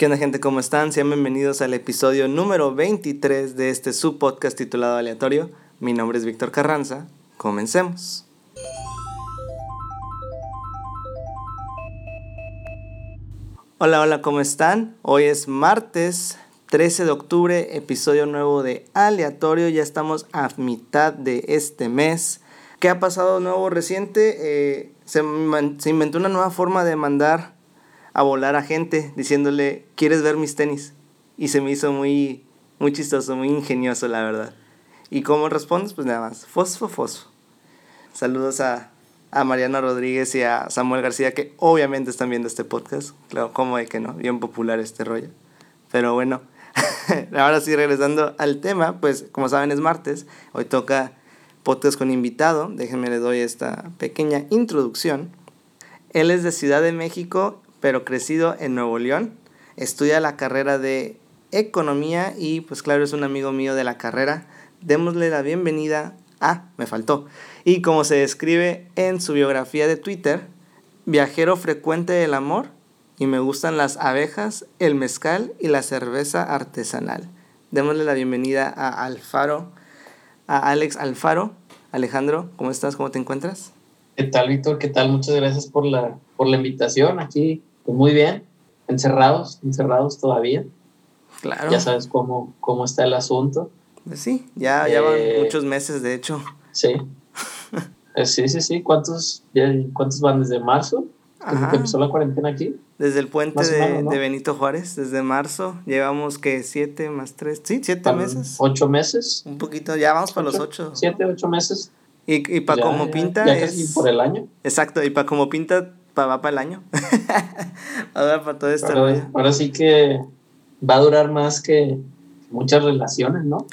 ¿Qué onda gente? ¿Cómo están? Sean bienvenidos al episodio número 23 de este subpodcast titulado Aleatorio. Mi nombre es Víctor Carranza. Comencemos. Hola, hola, ¿cómo están? Hoy es martes 13 de octubre, episodio nuevo de Aleatorio. Ya estamos a mitad de este mes. ¿Qué ha pasado nuevo reciente? Eh, se, se inventó una nueva forma de mandar a volar a gente diciéndole, ¿quieres ver mis tenis? Y se me hizo muy, muy chistoso, muy ingenioso, la verdad. ¿Y cómo respondes? Pues nada más, fosfo, fosfo. Saludos a, a Mariana Rodríguez y a Samuel García, que obviamente están viendo este podcast. Claro, ¿cómo de que no? Bien popular este rollo. Pero bueno, ahora sí, regresando al tema, pues como saben es martes, hoy toca podcast con invitado. Déjenme le doy esta pequeña introducción. Él es de Ciudad de México pero crecido en Nuevo León. Estudia la carrera de economía y pues claro, es un amigo mío de la carrera. Démosle la bienvenida. Ah, me faltó. Y como se describe en su biografía de Twitter, viajero frecuente del amor y me gustan las abejas, el mezcal y la cerveza artesanal. Démosle la bienvenida a Alfaro, a Alex Alfaro. Alejandro, ¿cómo estás? ¿Cómo te encuentras? ¿Qué tal, Víctor? ¿Qué tal? Muchas gracias por la, por la invitación aquí pues muy bien, encerrados, encerrados todavía. Claro. Ya sabes cómo, cómo está el asunto. Pues sí, ya, ya van eh, muchos meses, de hecho. Sí. Eh, sí, sí, sí. ¿Cuántos, ya, ¿Cuántos van desde marzo? ¿Desde que empezó la cuarentena aquí? Desde el puente de, de, Benito Juárez, desde marzo. Llevamos que siete más tres, sí, siete meses. Ocho meses. Un poquito, ya vamos para los ocho. Siete, ocho meses. Y, y para como pinta. Ya casi por el año. Exacto, y para como pinta va para el año. ahora para todo esto. Ahora, sí que va a durar más que muchas relaciones, ¿no?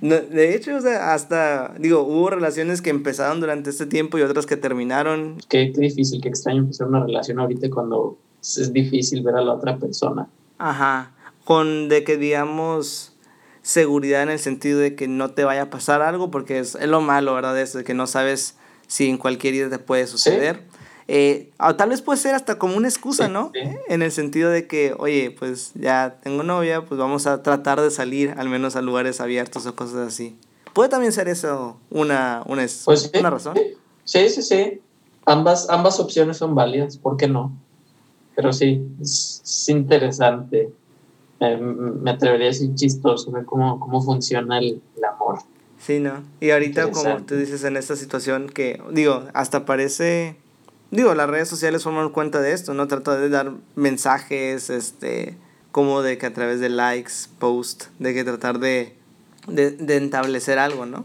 de hecho, o sea, hasta, digo, hubo relaciones que empezaron durante este tiempo y otras que terminaron. Qué, qué difícil, qué extraño empezar una relación ahorita cuando es difícil ver a la otra persona. Ajá, con de que digamos seguridad en el sentido de que no te vaya a pasar algo, porque es, es lo malo, ¿verdad? Es de que no sabes si en cualquier día te puede suceder. Eh, tal vez puede ser hasta como una excusa, ¿no? En el sentido de que, oye, pues ya tengo novia, pues vamos a tratar de salir al menos a lugares abiertos o cosas así. ¿Puede también ser eso una, una, pues una razón? Sí, sí, sí. Ambas, ambas opciones son válidas, ¿por qué no? Pero sí, es, interesante. me atrevería a decir chistoso ver cómo, cómo funciona el, el amor. Sí, ¿no? Y ahorita, como tú dices, en esta situación que, digo, hasta parece digo, las redes sociales forman cuenta de esto, ¿no? Trato de dar mensajes, este, como de que a través de likes, post, de que tratar de, de, de establecer algo, ¿no?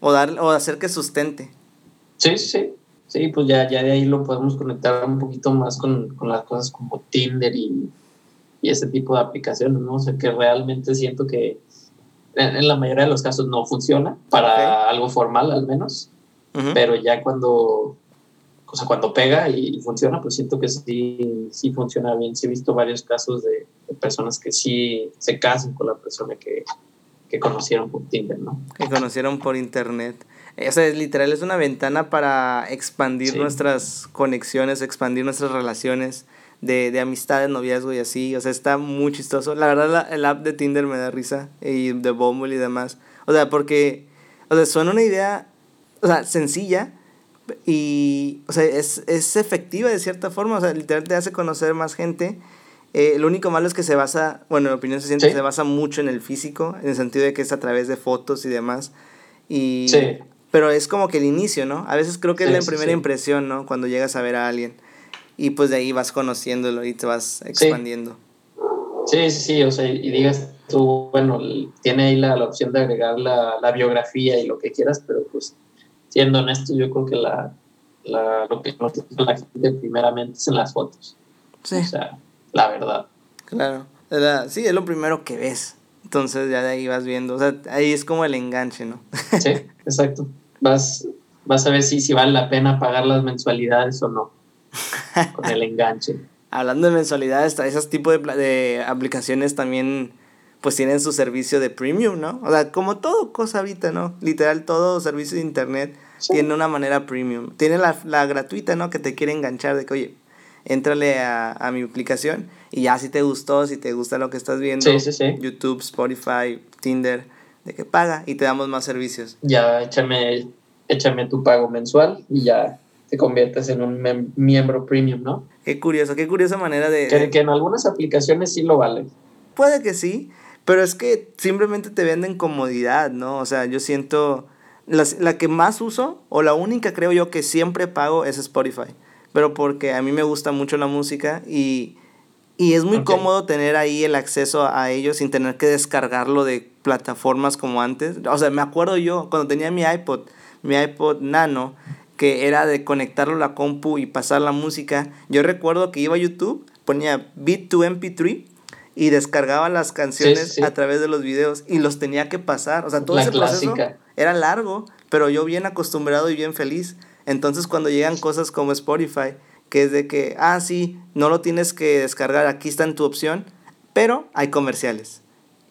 O dar, o hacer que sustente. Sí, sí, sí, pues ya, ya de ahí lo podemos conectar un poquito más con, con las cosas como Tinder y, y ese tipo de aplicaciones, ¿no? O sea, que realmente siento que en, la mayoría de los casos no funciona, para algo formal al menos, pero ya cuando o sea, cuando pega y, funciona, pues siento que sí, sí funciona bien. Sí he visto varios casos de, personas que sí se casan con la persona que, que conocieron por Tinder, ¿no? Que conocieron por internet. O sea, literal, es una ventana para expandir nuestras conexiones, expandir nuestras relaciones de, de amistades, noviazgo y así. O sea, está muy chistoso. La verdad, la, el app de Tinder me da risa y de Bumble y demás. O sea, porque, o sea, suena una idea, o sea, sencilla, y, o sea, es, es efectiva de cierta forma, o sea, literalmente te hace conocer más gente. Eh, lo único malo es que se basa, bueno, en mi opinión se siente que se basa mucho en el físico, en el sentido de que es a través de fotos y demás. Y, Pero es como que el inicio, ¿no? A veces creo que es la primera impresión, ¿no? Cuando llegas a ver a alguien. Y pues de ahí vas conociéndolo y te vas expandiendo. Sí, sí, sí, o sea, y digas tú, bueno, tiene ahí la, la opción de agregar la, la biografía y lo que quieras, pero pues siendo honesto, yo creo que la, la, lo que nos la gente primeramente es en las fotos. Sí. O sea, la verdad. Claro. sí, es lo primero que ves. Entonces ya de ahí vas viendo. O sea, ahí es como el enganche, ¿no? sí, exacto. Vas, vas a ver si, si vale la pena pagar las mensualidades o no. Con el enganche. Hablando de mensualidades, esos tipos de, de aplicaciones también pues tienen su servicio de premium, ¿no? O sea, como todo cosa ahorita, ¿no? Literal, todo servicio de internet tiene una manera premium. Tiene la, la, gratuita, ¿no? Que te quiere enganchar de que, oye, Éntrale a, a mi aplicación y ya si te gustó, si te gusta lo que estás viendo, Sí, sí, sí. YouTube, Spotify, Tinder, de que paga y te damos más servicios. Ya échame, échame tu pago mensual y ya te conviertes en un miembro premium, ¿no? Qué curioso, qué curiosa manera de... Que, que en algunas aplicaciones sí lo vale. Puede que sí, pero es que simplemente te venden comodidad, ¿no? O sea, yo siento... las- la que más uso, o la única creo yo que siempre pago es Spotify. Pero porque a mí me gusta mucho la música y, y es muy Ok. cómodo tener ahí el acceso a ellos sin tener que descargarlo de plataformas como antes. O sea, me acuerdo yo cuando tenía mi iPod, mi iPod Nano, que era de conectarlo a la compu y pasar la música. Yo recuerdo que iba a YouTube, ponía Beat to MP3 y descargaba las canciones Sí, sí, a través de los videos y los tenía que pasar. O sea, todo La ese proceso clásica. Era largo, pero yo bien acostumbrado y bien feliz. Entonces cuando llegan cosas como Spotify, que es de que, ah, sí, no lo tienes que descargar, aquí está en tu opción, pero hay comerciales.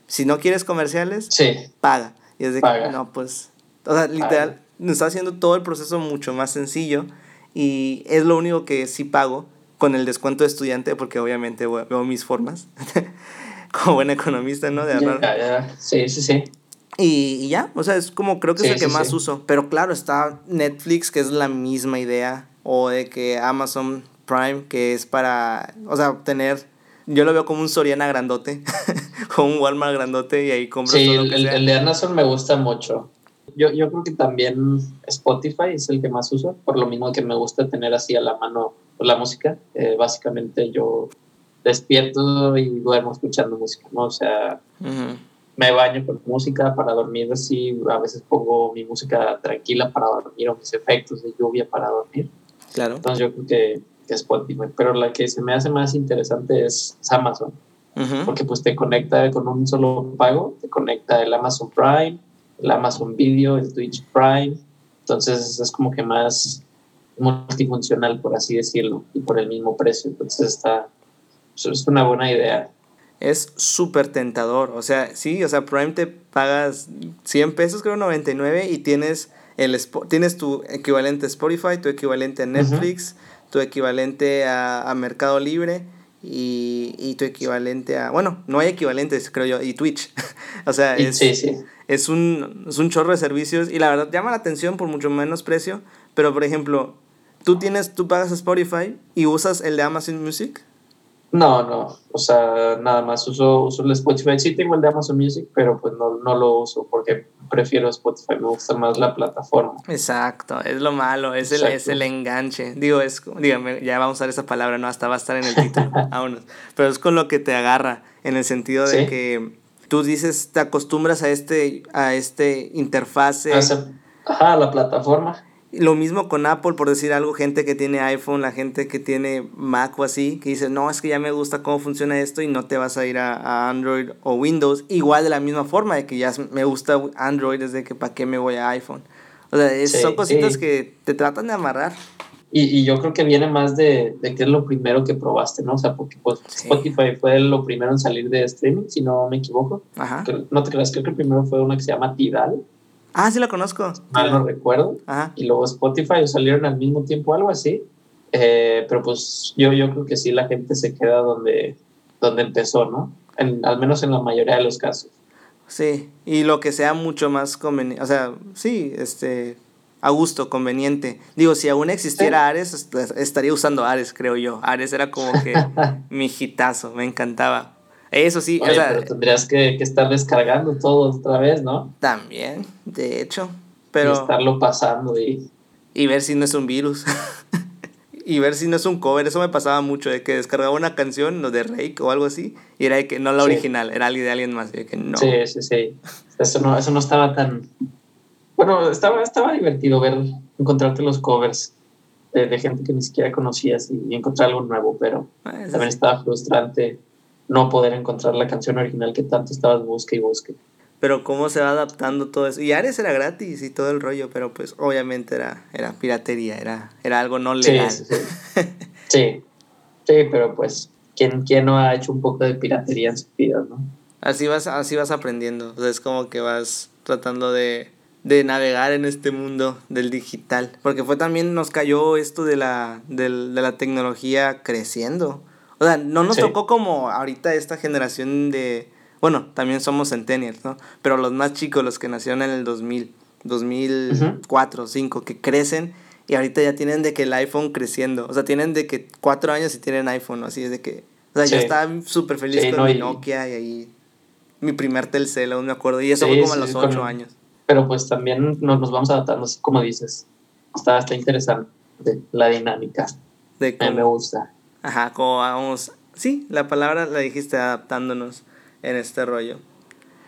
Si no quieres comerciales, Sí, paga. Y es de Paga. que, no, pues, o sea, literal, nos está haciendo todo el proceso mucho más sencillo y es lo único que sí pago con el descuento de estudiante, porque obviamente veo mis formas, como buen economista, ¿no? De ahorrar. sí, sí, sí. Y, y ya, o sea, es como creo que Sí, es el que sí, más sí. uso. Pero claro, está Netflix, que es la misma idea. O de que Amazon Prime, que es para, o sea, tener, yo lo veo como un Soriana grandote, como un Walmart grandote y ahí compras Sí, todo lo el, que el- sea. el de Amazon me gusta mucho. Yo, yo creo que también Spotify es el que más uso, por lo mismo que me gusta tener así a la mano la música. Eh, básicamente yo despierto y duermo escuchando música, ¿no? O sea, Ujú. Me baño con música para dormir así, a veces pongo mi música tranquila para dormir o mis efectos de lluvia para dormir. Claro. Entonces yo creo que, que Spotify, pero la que se me hace más interesante es, Amazon, porque pues te conecta con un solo pago, te conecta el Amazon Prime, el Amazon Video, el Twitch Prime, entonces es como que más multifuncional, por así decirlo, y por el mismo precio, entonces está, es una buena idea. Es súper tentador. O sea, sí, o sea, Prime te pagas 100 pesos, creo 99, y tienes, el, tienes tu equivalente a Spotify, tu equivalente a Netflix, tu equivalente a, a Mercado Libre y, y tu equivalente a... Bueno, no hay equivalentes, creo yo, y Twitch. o sea, es, sí, sí. es, un, es un chorro de servicios y la verdad llama la atención por mucho menos precio, pero por ejemplo, tú tienes, tú pagas Spotify y usas el de Amazon Music. No, no, o sea, nada más uso, uso el Spotify. Sí tengo el de Amazon Music, pero pues no, no lo uso porque prefiero Spotify, me gusta más la plataforma. Exacto, es lo malo, es el, es el enganche. Digo, es, dígame, ya vamos a usar esa palabra, no, hasta va a estar en el título, vámonos. Pero es con lo que te agarra, en el sentido de Sí. que tú dices, te acostumbras a este, a este interfase. Ajá, la plataforma. Lo mismo con Apple, por decir algo, gente que tiene iPhone, la gente que tiene Mac o así, que dice, no, es que ya me gusta cómo funciona esto y no te vas a ir a, a Android o Windows. Igual de la misma forma, de que ya me gusta Android, desde que para qué me voy a iPhone. O sea, es- Sí, son cositas sí. que te tratan de amarrar. Y, y yo creo que viene más de, de que es lo primero que probaste, ¿no? O sea, porque pues, Sí. Spotify fue lo primero en salir de streaming, si no me equivoco. Ajá. No te creas, creo que el primero fue una que se llama Tidal, Ah, sí la conozco. mal no recuerdo. Ajá. y luego Spotify salieron al mismo tiempo, algo así. Eh, pero pues yo, yo creo que sí la gente se queda donde, donde empezó, ¿no? En- al menos en la mayoría de los casos. Sí, y lo que sea mucho más conveniente, o sea, sí, este, a gusto, conveniente. Digo, si aún existiera Ares, est- estaría usando Ares, creo yo. Ares era como que mi hitazo, me encantaba. Eso sí, Oye, o sea, pero tendrías que, que estar descargando todo otra vez, ¿no? también, de hecho, Y pero... estarlo pasando y... Y ver si no es un virus. y ver si no es un cover. Eso me pasaba mucho, de que descargaba una canción, lo de Rake o algo así, y era de que no la Sí. original, era de alguien más. Y de que no. Sí, sí, sí. Eso no, eso no estaba tan... Bueno, estaba, estaba divertido ver, encontrarte los covers de, de gente que ni siquiera conocías y, y encontrar algo nuevo, pero Ah, también sí. estaba frustrante no poder encontrar la canción original que tanto estabas busque y busque. Pero cómo se va adaptando todo eso. Y Ares era gratis y todo el rollo, pero pues obviamente era, era piratería, era, era algo no legal. sí, sí. sí, sí, pero pues, ¿quién, ¿quién no ha hecho un poco de piratería en su vida, no? Así vas, así vas aprendiendo. O sea, es como que vas tratando de, de navegar en este mundo del digital. Porque fue también, nos cayó esto de la, de, la tecnología creciendo. O sea, no nos tocó como ahorita esta generación de... Bueno, también somos centennials, ¿no? Pero los más chicos, los que nacieron en el 2000, 2004, 2005, que crecen y ahorita ya tienen de que el iPhone creciendo. O sea, tienen de que cuatro años y tienen iPhone, así es de que... O sea, yo estaba súper feliz con mi Nokia y ahí mi primer Telcel, aún me acuerdo. Y eso fue como a los ocho años. Pero pues también nos, nos vamos adaptando, así como dices. Está, está interesante la dinámica. De cómo, me gusta. Ajá, como vamos... Sí, la palabra la dijiste adaptándonos en este rollo.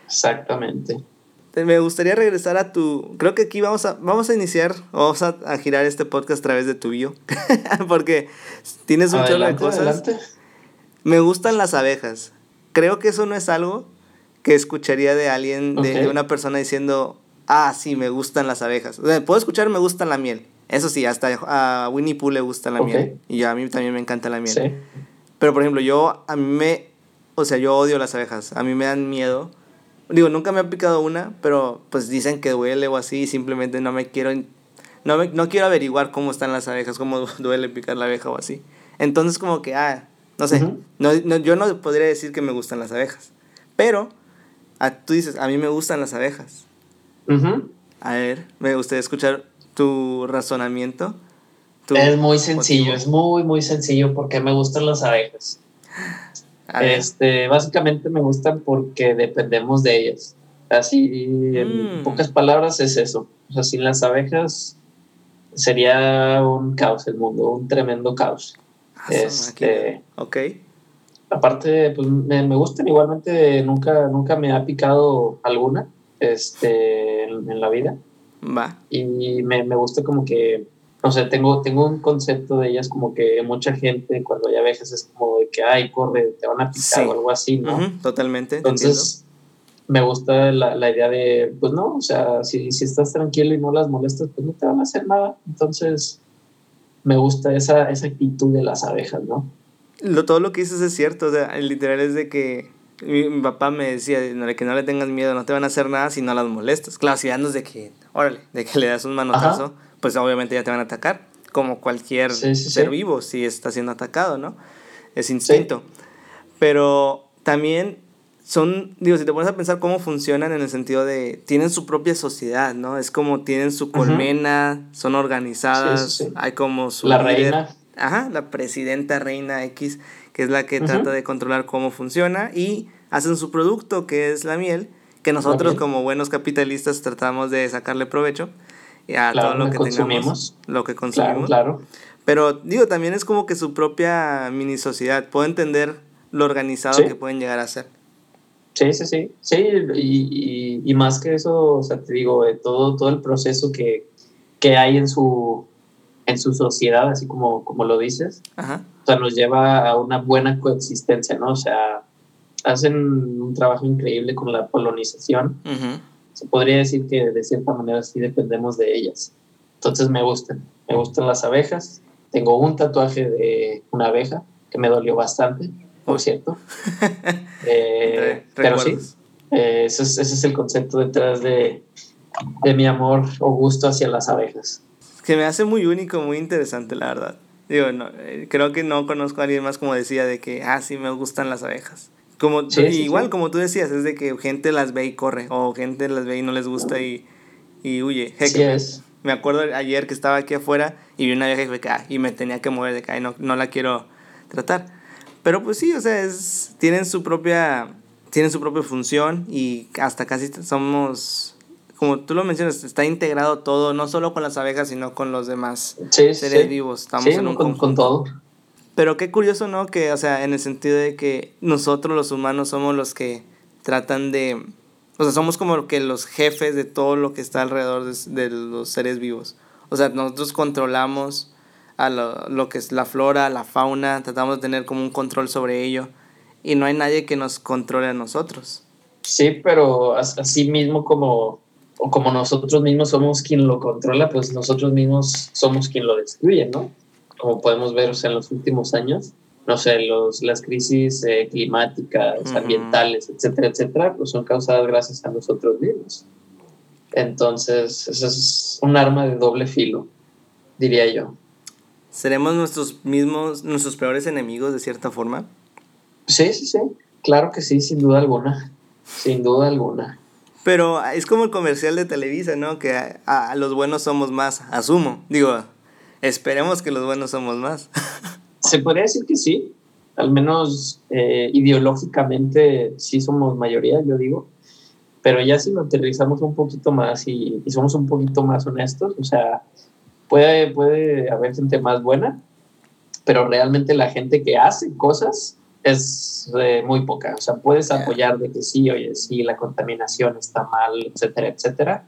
Exactamente me gustaría regresar a tu. Creo que aquí vamos a, vamos a iniciar, vamos a, girar este podcast a través de tu bio. Porque tienes un chorro de cosas. Me gustan las abejas. Creo que eso no es algo que escucharía de alguien, de, una persona diciendo, ah, sí, me gustan las abejas. puedo escuchar, me gusta la miel. Eso sí, hasta a Winnie Pooh le gusta la miel. Y a mí también me encanta la miel. Pero, por ejemplo, yo, a mí me. O sea, yo odio las abejas. A mí me dan miedo Digo, nunca me ha picado una, pero pues dicen que duele o así y simplemente no me quiero... No, no quiero averiguar cómo están las abejas, cómo duele picar la abeja o así. Entonces como que, ah, no sé, no, yo no podría decir que me gustan las abejas. Pero a, tú dices, a mí me gustan las abejas. A ver, me gustaría escuchar tu razonamiento. es muy sencillo, es muy, muy sencillo porque me gustan las abejas. Este, básicamente me gustan porque dependemos de ellas. Así, en mm. pocas palabras, es eso. O sea, sin las abejas sería un caos el mundo, un tremendo caos. Ah, este, ok. Aparte, pues me, me, gustan igualmente, nunca, nunca me ha picado alguna este, en, la vida. Va. Y me, me gusta como que o sea, tengo, tengo un concepto de ellas como que mucha gente cuando hay abejas es como de que, ay, corre, te van a picar o algo así, ¿no? totalmente. Entonces, me gusta la, la, idea de, pues no, o sea, si, si estás tranquilo y no las molestas, pues no te van a hacer nada. Entonces, me gusta esa, esa actitud de las abejas, ¿no? Lo, todo lo que dices es cierto, o sea, el literal es de que mi, papá me decía que no le tengas miedo, no te van a hacer nada si no las molestas. Claro, si andas de que, órale, de que le das un manotazo pues obviamente ya te van a atacar, como cualquier ser vivo si está siendo atacado, ¿no? Es instinto. Pero también son, digo, si te pones a pensar cómo funcionan en el sentido de, tienen su propia sociedad, ¿no? Es como tienen su colmena, son organizadas, hay como su... La reina. Ajá, la presidenta reina X, que es la que trata de controlar cómo funciona y hacen su producto, que es la miel, que nosotros como buenos capitalistas tratamos de sacarle provecho a todo lo que tengamos, lo que consumimos. Claro, Pero digo, también es como que su propia mini sociedad. Puedo entender lo organizado que pueden llegar a ser. Sí, sí, sí. Sí, y, y, más que eso, o sea, te digo, eh, todo, todo el proceso que, que hay en su, en su sociedad, así como, como lo dices, o sea, nos lleva a una buena coexistencia, ¿no? O sea, hacen un trabajo increíble con la polonización se podría decir que de cierta manera sí dependemos de ellas. Entonces me gustan, me gustan las abejas. Tengo un tatuaje de una abeja que me dolió bastante, por cierto. Eh, pero sí, eh, ese, es, el concepto detrás de, de mi amor o gusto hacia las abejas. Que me hace muy único, muy interesante, la verdad. Digo, no, eh, creo que no conozco a alguien más como decía de que, ah, sí, me gustan las abejas. Como, igual, como tú decías, es de que gente las ve y corre, o gente las ve y no les gusta y, y huye. es. Me acuerdo ayer que estaba aquí afuera y vi una vieja y, ah", y me tenía que mover de acá y no, no la quiero tratar. Pero pues sí, o sea, es, tienen su propia tienen su propia función y hasta casi somos, como tú lo mencionas, está integrado todo, no solo con las abejas, sino con los demás seres vivos. Estamos en un con, con todo. Pero qué curioso, ¿no? Que, o sea, en el sentido de que nosotros los humanos somos los que tratan de... O sea, somos como que los jefes de todo lo que está alrededor de, los seres vivos. O sea, nosotros controlamos a lo, lo, que es la flora, la fauna, tratamos de tener como un control sobre ello. Y no hay nadie que nos controle a nosotros. Sí, pero así mismo como, o como nosotros mismos somos quien lo controla, pues nosotros mismos somos quien lo destruye, ¿no? como podemos ver en los últimos años, no sé, los, las crisis eh, climáticas, ambientales, etcétera, etcétera, pues son causadas gracias a nosotros mismos. Entonces, eso es un arma de doble filo, diría yo. ¿Seremos nuestros mismos, nuestros peores enemigos de cierta forma? Sí, sí, sí. Claro que sí, sin duda alguna. Sin duda alguna. Pero es como el comercial de Televisa, ¿no? Que a, los buenos somos más, asumo. Digo, esperemos que los buenos somos más. Se podría decir que sí. Al menos eh, ideológicamente sí somos mayoría, yo digo. Pero ya si lo aterrizamos un poquito más y, y somos un poquito más honestos, o sea, puede, puede haber gente más buena, pero realmente la gente que hace cosas es eh, muy poca. O sea, puedes apoyar de que sí, oye, sí, la contaminación está mal, etcétera, etcétera.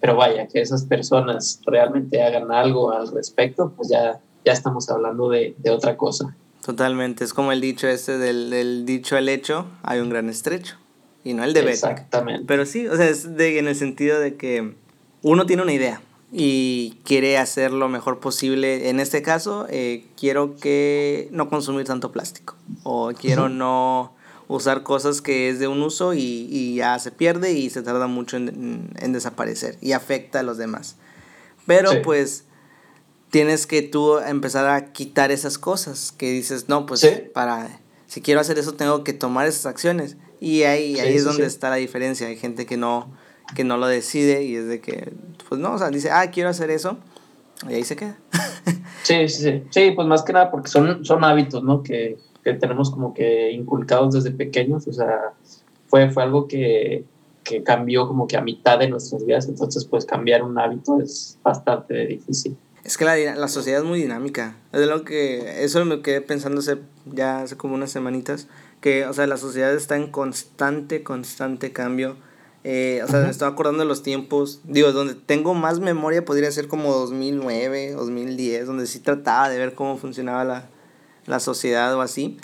Pero vaya, que esas personas realmente hagan algo al respecto, pues ya, ya estamos hablando de, de otra cosa. Totalmente, es como el dicho este del, del, dicho al hecho, hay un gran estrecho, y no el de Exactamente. Pero sí, o sea, es de, en el sentido de que uno tiene una idea, y quiere hacer lo mejor posible. En este caso, eh, quiero que no consumir tanto plástico o quiero no usar cosas que es de un uso y, y ya se pierde y se tarda mucho en, en, desaparecer y afecta a los demás. Pero pues tienes que tú empezar a quitar esas cosas que dices, no, pues para, si quiero hacer eso tengo que tomar esas acciones. Y ahí, ahí es donde está la diferencia. Hay gente que no, que no lo decide y es de que, pues no, o sea, dice, ah, quiero hacer eso, y ahí se queda. sí, sí, sí, sí, pues más que nada porque son, son hábitos, ¿no? Que, que tenemos como que inculcados desde pequeños, o sea, fue, fue algo que, que cambió como que a mitad de nuestras vidas, entonces pues cambiar un hábito es bastante difícil. Es que la, la sociedad es muy dinámica. Es lo que. Eso me quedé pensando hace, ya hace como unas semanitas. Que, o sea, la sociedad está en constante, constante cambio. Eh, o sea, me estaba acordando de los tiempos, digo, donde tengo más memoria podría ser como 2009, 2010, donde sí trataba de ver cómo funcionaba la, la sociedad o así.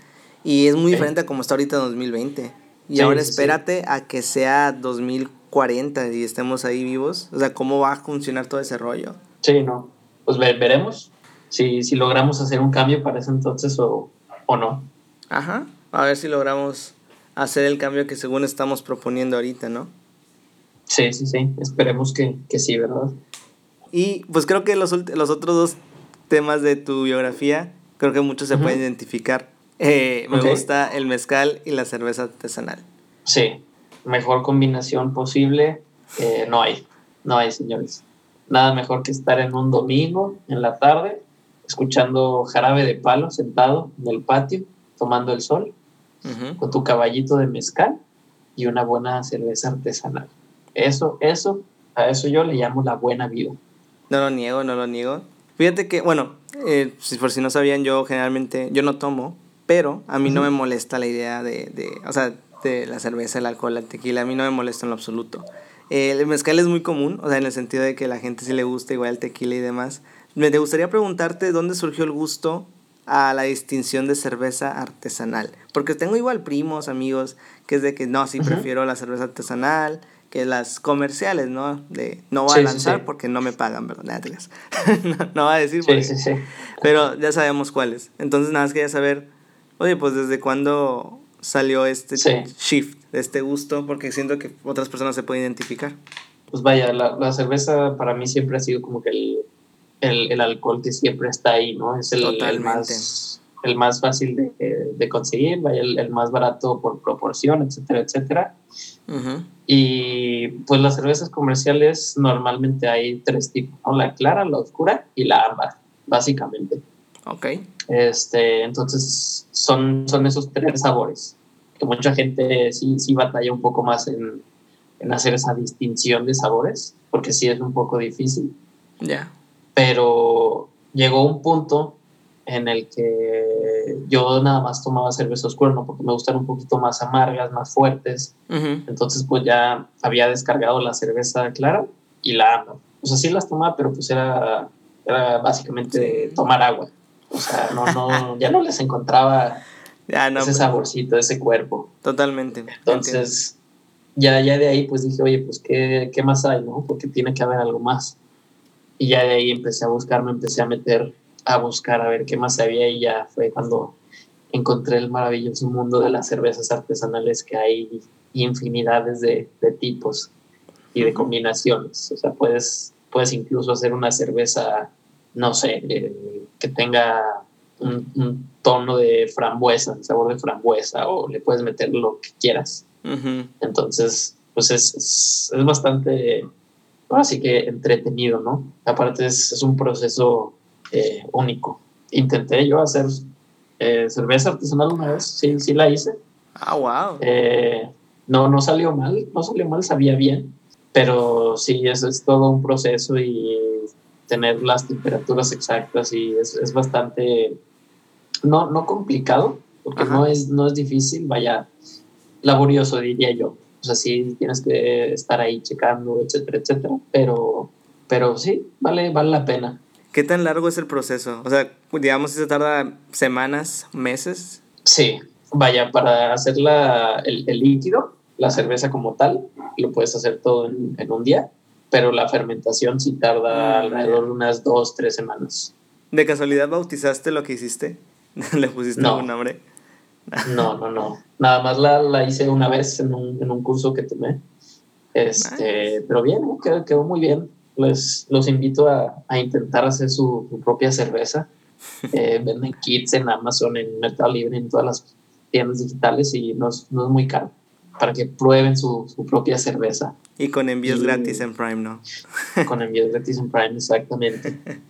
Y es muy diferente a como está ahorita en 2020. Y ahora espérate a que sea 2040 y estemos ahí vivos. O sea, ¿cómo va a funcionar todo ese rollo? Sí, no. Pues veremos si, si logramos hacer un cambio para ese entonces o, o no. Ajá. A ver si logramos hacer el cambio que según estamos proponiendo ahorita, ¿no? Sí, sí, sí, esperemos que, que sí, ¿verdad? Y pues creo que los, los otros dos temas de tu biografía, creo que muchos se pueden identificar. Eh, me gusta el mezcal y la cerveza artesanal. Sí, mejor combinación posible eh, no hay, no hay, señores. Nada mejor que estar en un domingo, en la tarde, escuchando jarabe de palo sentado en el patio, tomando el sol, con tu caballito de mezcal y una buena cerveza artesanal. Eso, eso, a eso yo le llamo la buena vida. No lo niego, no lo niego. Fíjate que, bueno, eh, si por si no sabían, yo generalmente, yo no tomo, pero a mí no me molesta la idea de, de, o sea, de la cerveza, el alcohol, el tequila, a mí no me molesta en lo absoluto. el mezcal es muy común, o sea, en el sentido de que la gente sí le gusta igual el tequila y demás. Me gustaría preguntarte dónde surgió el gusto a la distinción de cerveza artesanal. Porque tengo igual primos, amigos, que es de que no, sí prefiero la cerveza artesanal, que las comerciales, ¿no? De no voy a lanzar porque no me pagan, ¿verdad? no, no va a decir porque, sí, sí, Pero ya sabemos cuáles. Entonces nada más quería saber, oye, pues desde cuándo salió este shift, este gusto, porque siento que otras personas se pueden identificar. Pues vaya, la, la cerveza para mí siempre ha sido como que el, el, el alcohol que siempre está ahí, ¿no? Es el, el más, el más fácil de, de conseguir, vaya, el, el, más barato por proporción, etcétera, etcétera. Y pues las cervezas comerciales normalmente hay tres tipos, ¿no? La clara, la oscura y la ámbar, básicamente. Ok. Este, entonces son, son esos tres sabores, que mucha gente sí, sí batalla un poco más en, en hacer esa distinción de sabores, porque sí es un poco difícil. Ya. Pero llegó un punto en el que yo nada más tomaba cerveza oscura, ¿no? Porque me gustan un poquito más amargas, más fuertes. Entonces, pues ya había descargado la cerveza clara y la O sea, sí las tomaba, pero pues era, era básicamente tomar agua. O sea, no, no, ya no les encontraba no, ese pues, saborcito, ese cuerpo. Totalmente. Entonces, ya, ya de ahí pues dije, oye, pues ¿qué, ¿qué más hay, no? Porque tiene que haber algo más. Y ya de ahí empecé a buscar, me empecé a meter a buscar a ver qué más había y ya fue cuando encontré el maravilloso mundo de las cervezas artesanales que hay infinidades de, de tipos. y de combinaciones. O sea, puedes, puedes incluso hacer una cerveza, no sé, eh, que tenga un, tono de frambuesa, sabor de frambuesa, o le puedes meter lo que quieras. Entonces, pues es, es, bastante, así que entretenido, ¿no? Aparte es, es un proceso eh, único. Intenté yo hacer eh, cerveza artesanal una vez, sí, sí la hice. Ah, wow. Eh, no, no salió mal, no salió mal, sabía bien, pero sí, eso es todo un proceso y tener las temperaturas exactas y es, es bastante, no, no complicado, porque no es, no es difícil, vaya, laborioso diría yo. O sea, sí tienes que estar ahí checando, etcétera, etcétera, pero, pero sí, vale, vale la pena. ¿Qué tan largo es el proceso? O sea, digamos si se tarda semanas, meses. Sí, vaya, para hacer la, el, el, líquido, la cerveza como tal, lo puedes hacer todo en, en un día, pero la fermentación sí tarda ah, alrededor de unas dos, tres semanas. ¿De casualidad bautizaste lo que hiciste? ¿Le pusiste algún nombre? no, no, no. Nada más la, la hice una vez en un, en un, curso que tomé. Este, Pero bien, ¿eh? quedó, quedó muy bien les, los invito a, a intentar hacer su, propia cerveza. Eh, venden kits en Amazon, en Mercado Libre, en todas las tiendas digitales y no es, no es muy caro para que prueben su, su, propia cerveza. Y con envíos gratis en Prime, ¿no? con envíos gratis en Prime, exactamente.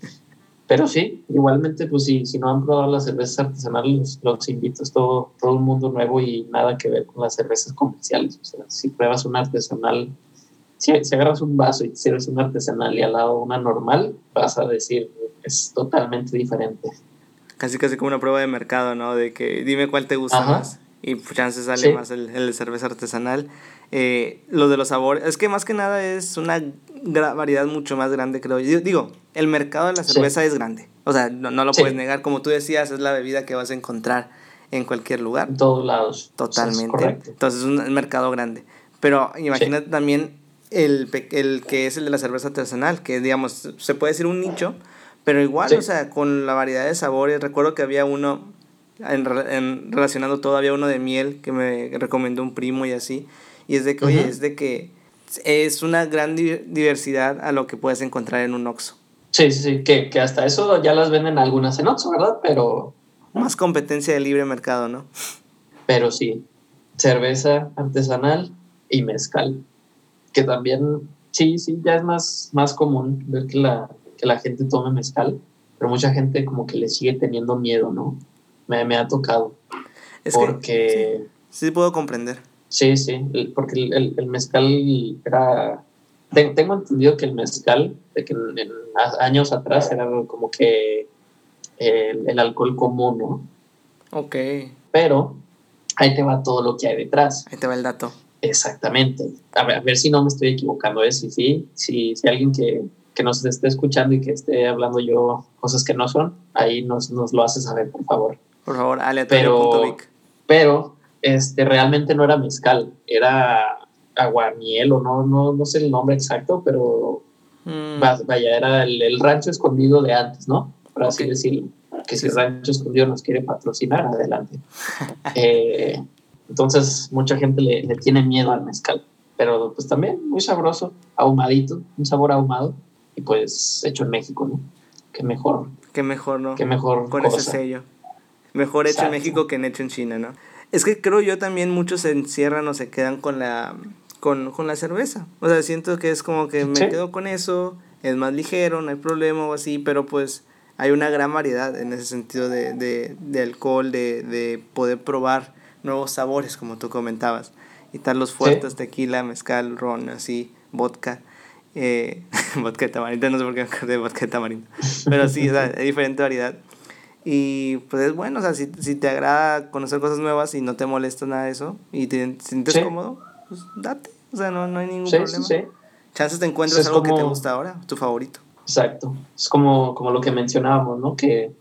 Pero sí, igualmente, pues si, si no han probado las cervezas artesanales, los, los, invito. Es todo, todo un mundo nuevo y nada que ver con las cervezas comerciales. O sea, si pruebas una artesanal si, agarras un vaso y sirves una artesanal y al lado una normal, vas a decir, es totalmente diferente. Casi casi como una prueba de mercado, ¿no? De que dime cuál te gusta más. Y pues, chances sale más el, el, de cerveza artesanal. Eh, lo de los sabores, es que más que nada es una variedad mucho más grande, creo. Yo digo, el mercado de la cerveza es grande. O sea, no, no lo puedes negar. Como tú decías, es la bebida que vas a encontrar en cualquier lugar. En todos lados. Totalmente. Entonces es un mercado grande. Pero imagínate también el, el que es el de la cerveza artesanal, que digamos, se puede decir un nicho, pero igual, o sea, con la variedad de sabores, recuerdo que había uno, en, en, relacionando todo, había uno de miel que me recomendó un primo y así, y es de que, oye, es de que es una gran diversidad a lo que puedes encontrar en un Oxxo. Sí, sí, sí, que, que hasta eso ya las venden algunas en Oxxo, ¿verdad? Pero... Más competencia de libre mercado, ¿no? Pero sí, cerveza artesanal y mezcal que también, sí, sí, ya es más, más común ver que la, que la gente tome mezcal, pero mucha gente como que le sigue teniendo miedo, ¿no? Me, me ha tocado. Es porque... sí, sí, puedo comprender. Sí, sí, porque el, el, mezcal era... Tengo entendido que el mezcal, de que en, años atrás era como que el, el alcohol común, ¿no? Ok. Pero ahí te va todo lo que hay detrás. Ahí te va el dato. Exactamente. A ver, a ver, si no me estoy equivocando. ¿eh? Si, sí, si, si alguien que, que, nos esté escuchando y que esté hablando yo cosas que no son, ahí nos, nos lo hace saber, por favor. Por favor, pero, pero este, realmente no era mezcal, era aguamiel o no, no, no sé el nombre exacto, pero mm. vaya, era el, el, rancho escondido de antes, ¿no? Por así decirlo. Que si el rancho escondido nos quiere patrocinar, adelante. eh, entonces, mucha gente le, le, tiene miedo al mezcal, pero pues también muy sabroso, ahumadito, un sabor ahumado y pues hecho en México, ¿no? Qué mejor. Qué mejor, ¿no? Qué mejor. Con ese sello. Mejor hecho en México que en hecho en China, ¿no? Es que creo yo también muchos se encierran o se quedan con la, con, con la cerveza. O sea, siento que es como que me quedo con eso, es más ligero, no hay problema o así, pero pues hay una gran variedad en ese sentido de, de, de alcohol, de, de poder probar nuevos sabores, como tú comentabas. Y tal los fuertes, tequila, mezcal, ron, así, vodka. Eh, vodka de tamarindo, no sé por qué me acordé de vodka de tamarindo. Pero sí, o sea, hay diferente variedad. Y pues es bueno, o sea, si, si, te agrada conocer cosas nuevas y no te molesta nada de eso y te sientes cómodo, pues date. O sea, no, no hay ningún problema. Sí, Chances te encuentras algo que te gusta ahora, tu favorito. Exacto. Es como, como lo que mencionábamos, ¿no? Que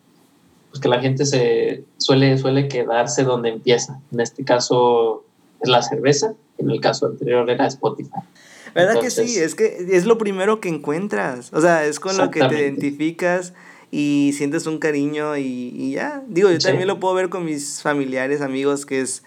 pues que la gente se suele, suele quedarse donde empieza. En este caso es la cerveza, en el caso anterior era Spotify. ¿Verdad que sí? Es que es lo primero que encuentras. O sea, es con lo que te identificas y sientes un cariño y, y ya. Digo, yo también lo puedo ver con mis familiares, amigos, que es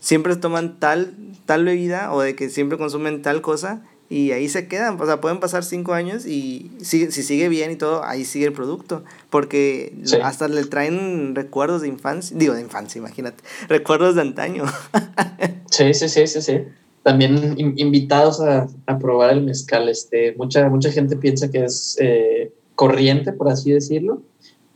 siempre toman tal, tal bebida o de que siempre consumen tal cosa y ahí se quedan. O sea, pueden pasar cinco años y si, si sigue bien y todo, ahí sigue el producto. Porque hasta le traen recuerdos de infancia, digo de infancia, imagínate, recuerdos de antaño. sí, sí, sí, sí, sí. También invitados a, a, probar el mezcal. Este, mucha, mucha gente piensa que es eh, corriente, por así decirlo,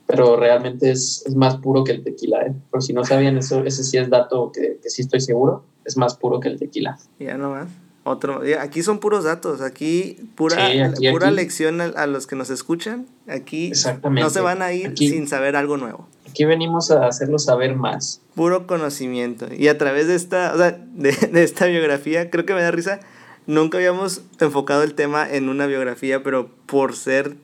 pero realmente es, es, más puro que el tequila. ¿eh? Por si no sabían eso, ese sí es dato que, que sí estoy seguro, es más puro que el tequila. Ya no más. Otro, aquí son puros datos, aquí pura, pura lección a, los que nos escuchan. Aquí no se van a ir sin saber algo nuevo. Aquí venimos a hacerlo saber más. Puro conocimiento. Y a través de esta, o sea, de, de esta biografía, creo que me da risa, nunca habíamos enfocado el tema en una biografía, pero por ser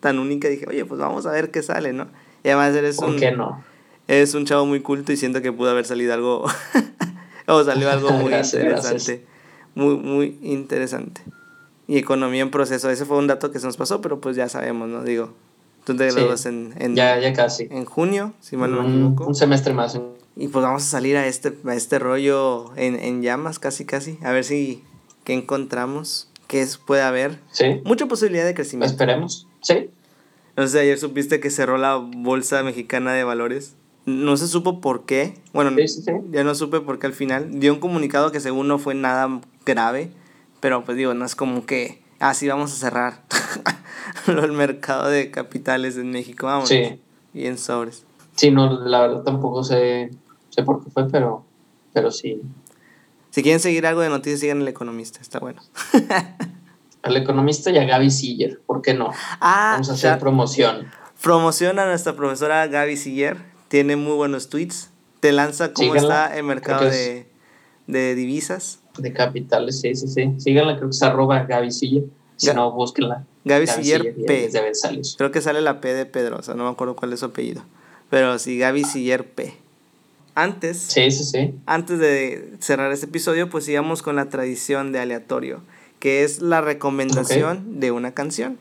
tan única dije, oye, pues vamos a ver qué sale, ¿no? Y además eres ¿Por un... qué no? Es un chavo muy culto y siento que pudo haber salido algo... o salió algo muy interesante muy, muy interesante. Y economía en proceso, ese fue un dato que se nos pasó, pero pues ya sabemos, ¿no? Digo, tú te graduas en, en, ya, ya casi. en junio, si mal no me equivoco. Un semestre más. Y pues vamos a salir a este, a este rollo en, en llamas, casi, casi. A ver si, ¿qué encontramos? ¿Qué es, puede haber? Sí. Mucha posibilidad de crecimiento. Esperemos, sí. No sé, ayer supiste que cerró la Bolsa Mexicana de Valores. No se supo por qué. Bueno, ya no supe por qué al final. Dio un comunicado que según no fue nada grave, pero pues digo, no es como que, así ah, vamos a cerrar el mercado de capitales en México, vamos. Sí. Y en sobres. Sí, no, la verdad tampoco sé, sé por qué fue, pero, pero sí. Si quieren seguir algo de noticias, sigan El Economista, está bueno. Al Economista y a Gaby Siller, ¿por qué no? Ah, Vamos a hacer promoción. Promoción a nuestra profesora Gaby Siller, tiene muy buenos tweets, te lanza cómo está el mercado de, de divisas de capitales, sí, sí, sí. Síganla, creo que es arroba Gaby Siller. Si no, búsquenla. Gaby Siller P. Creo que sale la P de Pedrosa, no me acuerdo cuál es su apellido. Pero sí, Gaby Siller P. Antes, sí, sí, sí. antes de cerrar este episodio, pues sigamos con la tradición de aleatorio, que es la recomendación de una canción.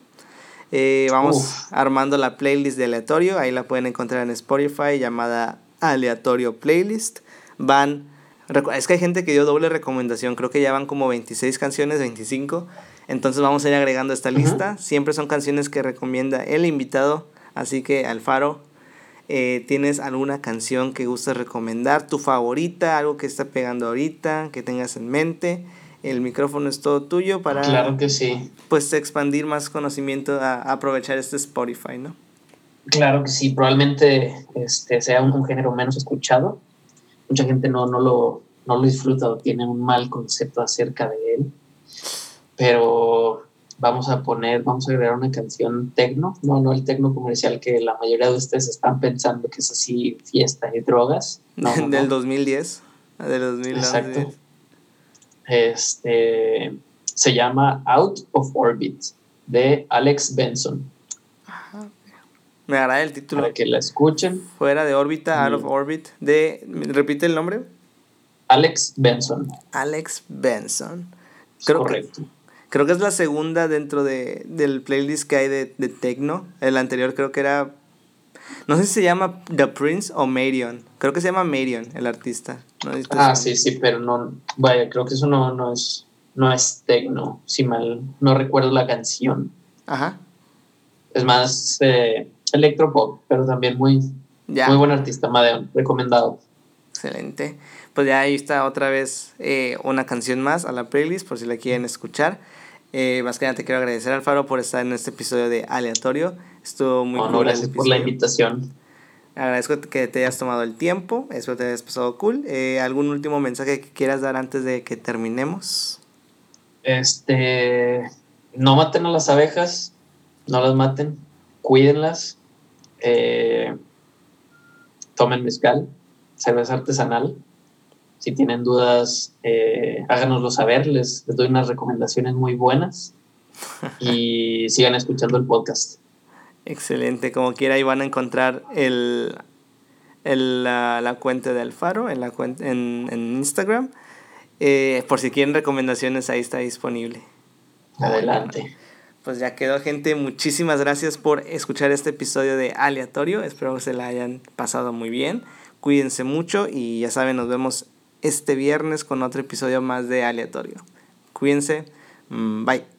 Eh, vamos armando la playlist de aleatorio, ahí la pueden encontrar en Spotify llamada Aleatorio Playlist. Van es que hay gente que dio doble recomendación, creo que ya van como 26 canciones, 25. Entonces vamos a ir agregando esta lista. Siempre son canciones que recomienda el invitado. Así que Alfaro, eh, ¿tienes alguna canción que gustes recomendar? ¿Tu favorita? ¿Algo que está pegando ahorita? Que tengas en mente. El micrófono es todo tuyo para... Claro que sí. Pues expandir más conocimiento, a, aprovechar este Spotify, ¿no? Claro que sí, probablemente este, sea un género menos escuchado, mucha gente no, no, lo, no lo disfruta o tiene un mal concepto acerca de él. Pero vamos a poner, vamos a agregar una canción tecno, no, no el tecno comercial que la mayoría de ustedes están pensando que es así fiesta y drogas. del 2010, del 2011. Exacto. Este, se llama Out of Orbit de Alex Benson. Me agrada el título. Para que la escuchen. Fuera de órbita, out of orbit. De, ¿Repite el nombre? Alex Benson. Alex Benson. Creo Correcto. Que, creo que es la segunda dentro de, del playlist que hay de, de Tecno. El anterior creo que era. No sé si se llama The Prince o Marion. Creo que se llama Marion, el artista. ah, sí, sí, pero no. Vaya, creo que eso no, no es. No es Tecno, si mal. No recuerdo la canción. Ajá. Es más. Eh, electropop, pero también muy, muy buen artista, Madeon, recomendado. Excelente. Pues ya ahí está otra vez eh, una canción más a la playlist por si la quieren escuchar. Eh, más que nada te quiero agradecer Alfaro por estar en este episodio de Aleatorio. Estuvo muy cool. Gracias por la invitación. Agradezco que te hayas tomado el tiempo. Espero te hayas pasado cool. Eh, ¿Algún último mensaje que quieras dar antes de que terminemos? Este. No maten a las abejas. No las maten. Cuídenlas eh, tomen mezcal, cerveza artesanal. Si tienen dudas, eh, háganoslo saber. Les, doy unas recomendaciones muy buenas y sigan escuchando el podcast. Excelente. Como quiera, ahí van a encontrar el, la, cuenta de Alfaro en, la en, en Instagram. Eh, por si quieren recomendaciones, ahí está disponible. Adelante pues ya quedó gente. Muchísimas gracias por escuchar este episodio de Aleatorio. Espero que se la hayan pasado muy bien. Cuídense mucho y ya saben, nos vemos este viernes con otro episodio más de Aleatorio. Cuídense. Mm, bye.